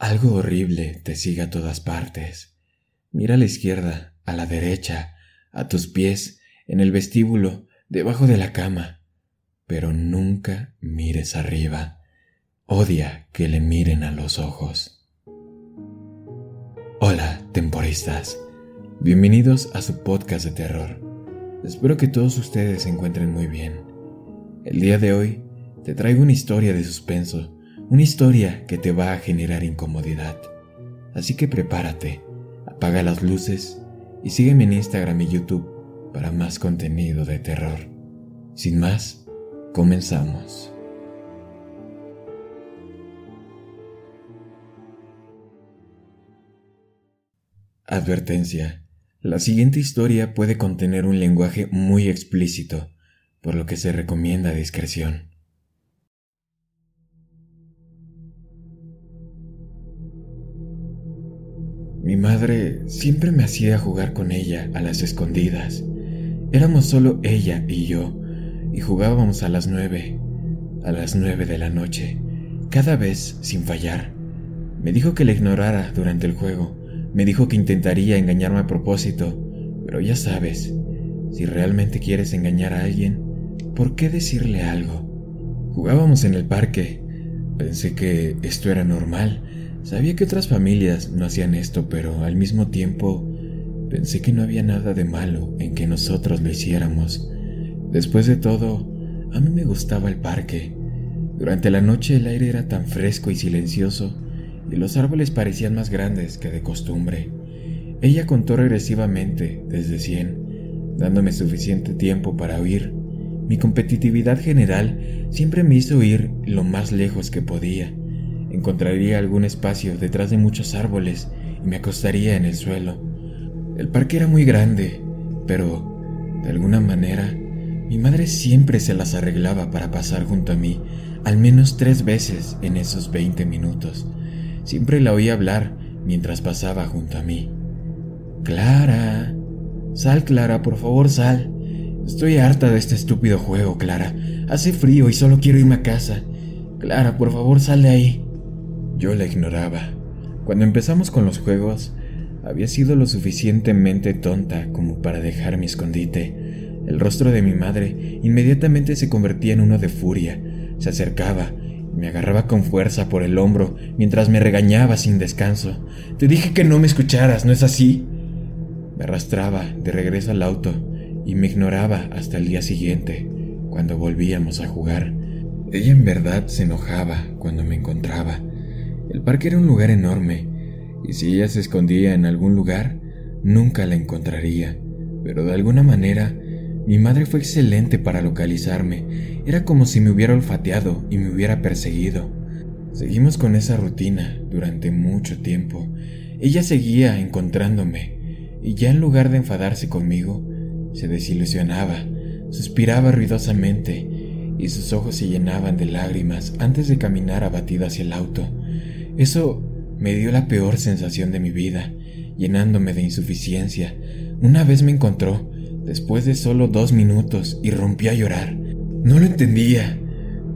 Algo horrible te sigue a todas partes. Mira a la izquierda, a la derecha, a tus pies, en el vestíbulo, debajo de la cama. Pero nunca mires arriba. Odia que le miren a los ojos. Hola, temporistas. Bienvenidos a su podcast de terror. Espero que todos ustedes se encuentren muy bien. El día de hoy te traigo una historia de suspenso una historia que te va a generar incomodidad. Así que prepárate, apaga las luces y sígueme en Instagram y YouTube para más contenido de terror. Sin más, comenzamos. Advertencia. La siguiente historia puede contener un lenguaje muy explícito, por lo que se recomienda discreción. Mi madre siempre me hacía jugar con ella a las escondidas. Éramos solo ella y yo, y jugábamos a las nueve, a las nueve de la noche, cada vez sin fallar. Me dijo que le ignorara durante el juego, me dijo que intentaría engañarme a propósito, pero ya sabes, si realmente quieres engañar a alguien, ¿por qué decirle algo? Jugábamos en el parque, pensé que esto era normal, Sabía que otras familias no hacían esto, pero al mismo tiempo pensé que no había nada de malo en que nosotros lo hiciéramos. Después de todo, a mí me gustaba el parque. Durante la noche el aire era tan fresco y silencioso y los árboles parecían más grandes que de costumbre. Ella contó regresivamente desde 100, dándome suficiente tiempo para oír. Mi competitividad general siempre me hizo ir lo más lejos que podía encontraría algún espacio detrás de muchos árboles y me acostaría en el suelo. El parque era muy grande, pero, de alguna manera, mi madre siempre se las arreglaba para pasar junto a mí, al menos tres veces en esos 20 minutos. Siempre la oía hablar mientras pasaba junto a mí. Clara. Sal, Clara, por favor, sal. Estoy harta de este estúpido juego, Clara. Hace frío y solo quiero irme a casa. Clara, por favor, sal de ahí. Yo la ignoraba. Cuando empezamos con los juegos, había sido lo suficientemente tonta como para dejar mi escondite. El rostro de mi madre inmediatamente se convertía en uno de furia. Se acercaba me agarraba con fuerza por el hombro mientras me regañaba sin descanso. Te dije que no me escucharas, ¿no es así? Me arrastraba de regreso al auto y me ignoraba hasta el día siguiente, cuando volvíamos a jugar. Ella en verdad se enojaba cuando me encontraba el parque era un lugar enorme, y si ella se escondía en algún lugar, nunca la encontraría. Pero de alguna manera, mi madre fue excelente para localizarme. Era como si me hubiera olfateado y me hubiera perseguido. Seguimos con esa rutina durante mucho tiempo. Ella seguía encontrándome, y ya en lugar de enfadarse conmigo, se desilusionaba, suspiraba ruidosamente, y sus ojos se llenaban de lágrimas antes de caminar abatida hacia el auto. Eso me dio la peor sensación de mi vida, llenándome de insuficiencia. Una vez me encontró, después de solo dos minutos, y rompí a llorar. No lo entendía,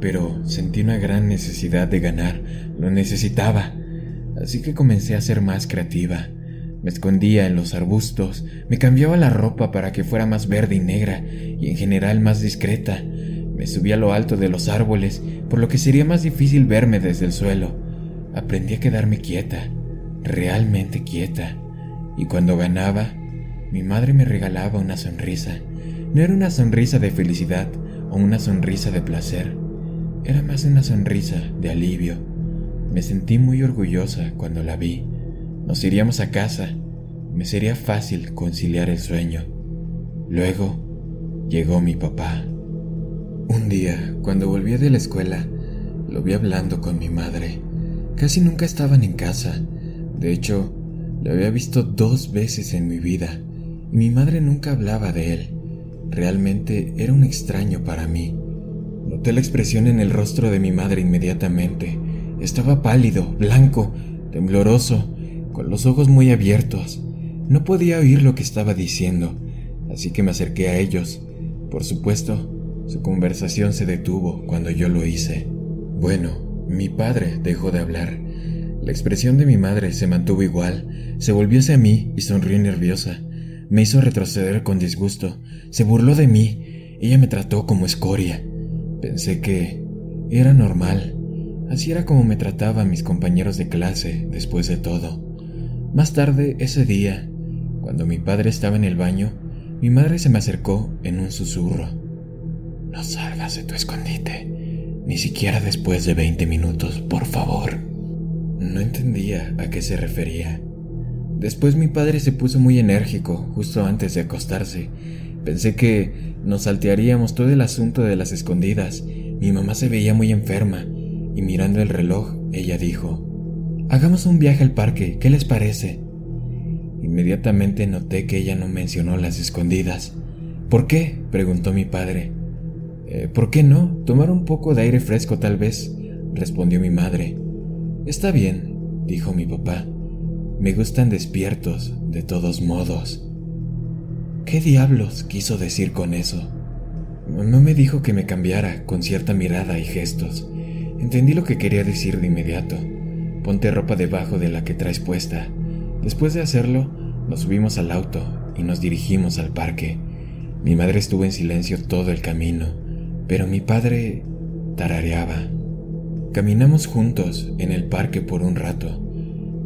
pero sentí una gran necesidad de ganar. Lo necesitaba. Así que comencé a ser más creativa. Me escondía en los arbustos, me cambiaba la ropa para que fuera más verde y negra, y en general más discreta. Me subí a lo alto de los árboles, por lo que sería más difícil verme desde el suelo. Aprendí a quedarme quieta, realmente quieta, y cuando ganaba, mi madre me regalaba una sonrisa. No era una sonrisa de felicidad o una sonrisa de placer, era más una sonrisa de alivio. Me sentí muy orgullosa cuando la vi. Nos iríamos a casa. Me sería fácil conciliar el sueño. Luego llegó mi papá. Un día, cuando volví de la escuela, lo vi hablando con mi madre. Casi nunca estaban en casa. De hecho, lo había visto dos veces en mi vida y mi madre nunca hablaba de él. Realmente era un extraño para mí. Noté la expresión en el rostro de mi madre inmediatamente. Estaba pálido, blanco, tembloroso, con los ojos muy abiertos. No podía oír lo que estaba diciendo, así que me acerqué a ellos. Por supuesto, su conversación se detuvo cuando yo lo hice. Bueno, mi padre dejó de hablar. La expresión de mi madre se mantuvo igual, se volvió hacia mí y sonrió nerviosa. Me hizo retroceder con disgusto. Se burló de mí. Ella me trató como escoria. Pensé que era normal. Así era como me trataban mis compañeros de clase después de todo. Más tarde, ese día, cuando mi padre estaba en el baño, mi madre se me acercó en un susurro. No salgas de tu escondite, ni siquiera después de 20 minutos, por favor. No entendía a qué se refería. Después mi padre se puso muy enérgico justo antes de acostarse. Pensé que nos saltearíamos todo el asunto de las escondidas. Mi mamá se veía muy enferma y mirando el reloj, ella dijo, Hagamos un viaje al parque, ¿qué les parece? Inmediatamente noté que ella no mencionó las escondidas. ¿Por qué? preguntó mi padre. Eh, ¿Por qué no? Tomar un poco de aire fresco tal vez, respondió mi madre. Está bien, dijo mi papá. Me gustan despiertos, de todos modos. ¿Qué diablos quiso decir con eso? No me dijo que me cambiara con cierta mirada y gestos. Entendí lo que quería decir de inmediato. Ponte ropa debajo de la que traes puesta. Después de hacerlo, nos subimos al auto y nos dirigimos al parque. Mi madre estuvo en silencio todo el camino, pero mi padre tarareaba. Caminamos juntos en el parque por un rato.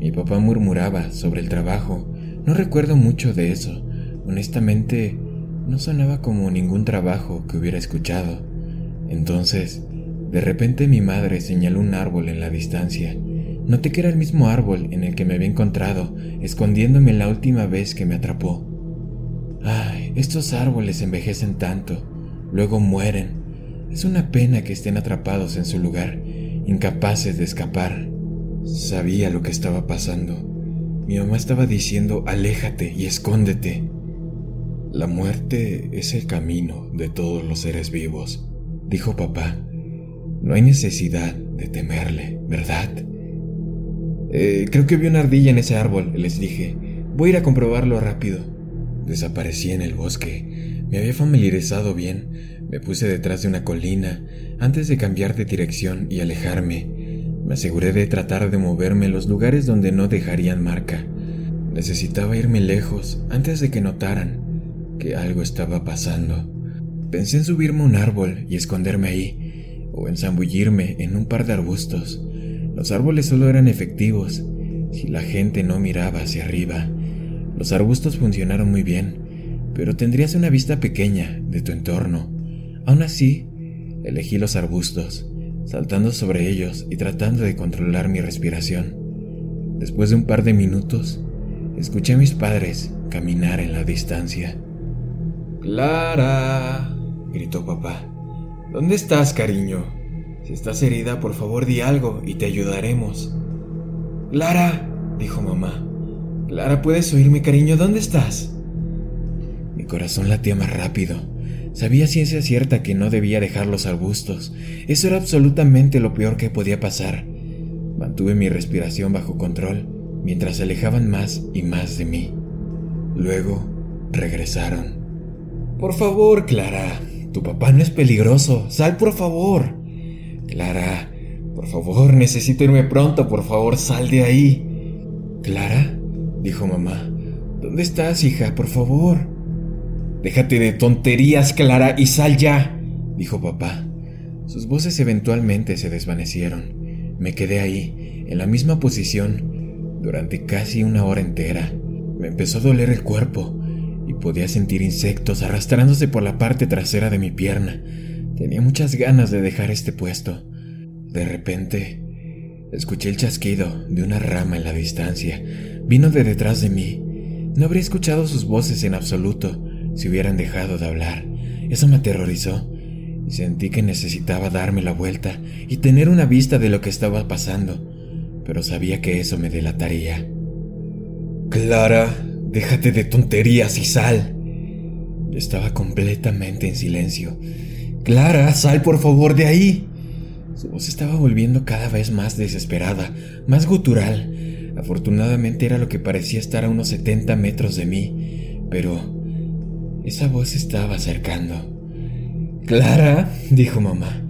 Mi papá murmuraba sobre el trabajo. No recuerdo mucho de eso. Honestamente, no sonaba como ningún trabajo que hubiera escuchado. Entonces, de repente mi madre señaló un árbol en la distancia. Noté que era el mismo árbol en el que me había encontrado, escondiéndome la última vez que me atrapó. Ay, estos árboles envejecen tanto, luego mueren. Es una pena que estén atrapados en su lugar, incapaces de escapar. Sabía lo que estaba pasando. Mi mamá estaba diciendo, aléjate y escóndete. La muerte es el camino de todos los seres vivos, dijo papá. No hay necesidad de temerle, ¿verdad? Eh, creo que vi una ardilla en ese árbol, les dije. Voy a ir a comprobarlo rápido. Desaparecí en el bosque. Me había familiarizado bien. Me puse detrás de una colina antes de cambiar de dirección y alejarme. Me aseguré de tratar de moverme en los lugares donde no dejarían marca. Necesitaba irme lejos antes de que notaran que algo estaba pasando. Pensé en subirme a un árbol y esconderme ahí, o en zambullirme en un par de arbustos. Los árboles solo eran efectivos si la gente no miraba hacia arriba. Los arbustos funcionaron muy bien, pero tendrías una vista pequeña de tu entorno. Aún así, elegí los arbustos saltando sobre ellos y tratando de controlar mi respiración. Después de un par de minutos, escuché a mis padres caminar en la distancia. Clara, gritó papá. ¿Dónde estás, cariño? Si estás herida, por favor di algo y te ayudaremos. Clara, dijo mamá. Clara, ¿puedes oírme, cariño? ¿Dónde estás? Mi corazón latía más rápido. Sabía ciencia cierta que no debía dejar los arbustos. Eso era absolutamente lo peor que podía pasar. Mantuve mi respiración bajo control mientras se alejaban más y más de mí. Luego regresaron. Por favor, Clara, tu papá no es peligroso. Sal, por favor. Clara, por favor, necesito irme pronto. Por favor, sal de ahí. Clara, dijo mamá. ¿Dónde estás, hija? Por favor. Déjate de tonterías, Clara, y sal ya, dijo papá. Sus voces eventualmente se desvanecieron. Me quedé ahí, en la misma posición, durante casi una hora entera. Me empezó a doler el cuerpo y podía sentir insectos arrastrándose por la parte trasera de mi pierna. Tenía muchas ganas de dejar este puesto. De repente, escuché el chasquido de una rama en la distancia. Vino de detrás de mí. No habría escuchado sus voces en absoluto si hubieran dejado de hablar. Eso me aterrorizó y sentí que necesitaba darme la vuelta y tener una vista de lo que estaba pasando, pero sabía que eso me delataría. Clara, déjate de tonterías y sal. Estaba completamente en silencio. Clara, sal por favor de ahí. Su voz estaba volviendo cada vez más desesperada, más gutural. Afortunadamente era lo que parecía estar a unos 70 metros de mí, pero esa voz estaba acercando. Clara, dijo mamá,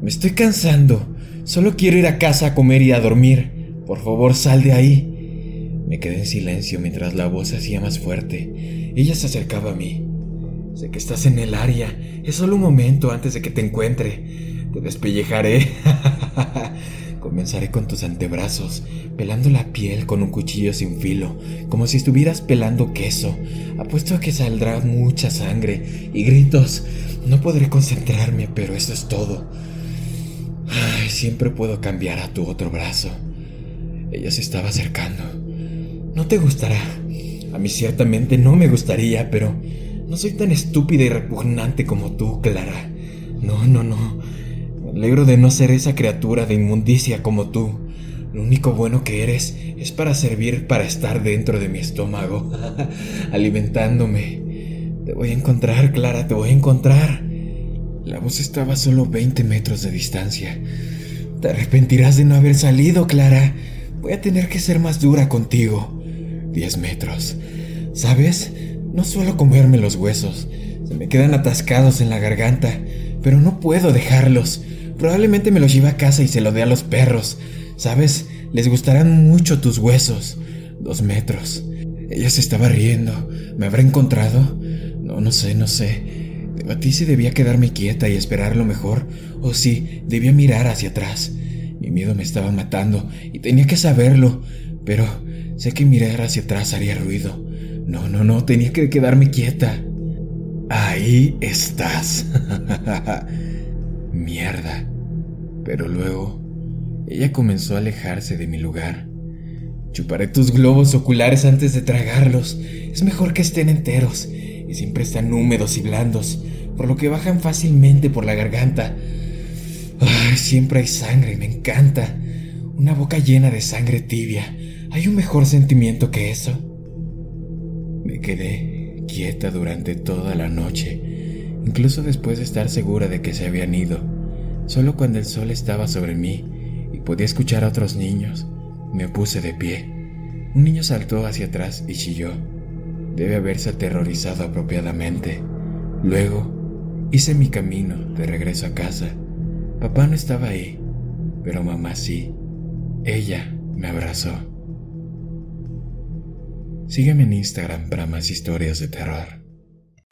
me estoy cansando. Solo quiero ir a casa a comer y a dormir. Por favor, sal de ahí. Me quedé en silencio mientras la voz se hacía más fuerte. Ella se acercaba a mí. Sé que estás en el área. Es solo un momento antes de que te encuentre. Te despellejaré. Comenzaré con tus antebrazos, pelando la piel con un cuchillo sin filo, como si estuvieras pelando queso. Apuesto a que saldrá mucha sangre y gritos. No podré concentrarme, pero eso es todo. Ay, siempre puedo cambiar a tu otro brazo. Ella se estaba acercando. No te gustará. A mí ciertamente no me gustaría, pero no soy tan estúpida y repugnante como tú, Clara. No, no, no alegro de no ser esa criatura de inmundicia como tú. Lo único bueno que eres es para servir para estar dentro de mi estómago, alimentándome. Te voy a encontrar, Clara, te voy a encontrar. La voz estaba a solo 20 metros de distancia. Te arrepentirás de no haber salido, Clara. Voy a tener que ser más dura contigo. 10 metros. ¿Sabes? No suelo comerme los huesos. Se me quedan atascados en la garganta, pero no puedo dejarlos. Probablemente me los lleve a casa y se lo dé a los perros. ¿Sabes? Les gustarán mucho tus huesos. Dos metros. Ella se estaba riendo. ¿Me habrá encontrado? No, no sé, no sé. Debatí si debía quedarme quieta y esperar lo mejor, o si debía mirar hacia atrás. Mi miedo me estaba matando y tenía que saberlo, pero sé que mirar hacia atrás haría ruido. No, no, no, tenía que quedarme quieta. Ahí estás. Mierda. Pero luego, ella comenzó a alejarse de mi lugar. Chuparé tus globos oculares antes de tragarlos. Es mejor que estén enteros y siempre están húmedos y blandos, por lo que bajan fácilmente por la garganta. Ay, siempre hay sangre, me encanta. Una boca llena de sangre tibia. ¿Hay un mejor sentimiento que eso? Me quedé quieta durante toda la noche incluso después de estar segura de que se habían ido. Solo cuando el sol estaba sobre mí y podía escuchar a otros niños, me puse de pie. Un niño saltó hacia atrás y chilló. Debe haberse aterrorizado apropiadamente. Luego, hice mi camino de regreso a casa. Papá no estaba ahí, pero mamá sí. Ella me abrazó. Sígueme en Instagram para más historias de terror.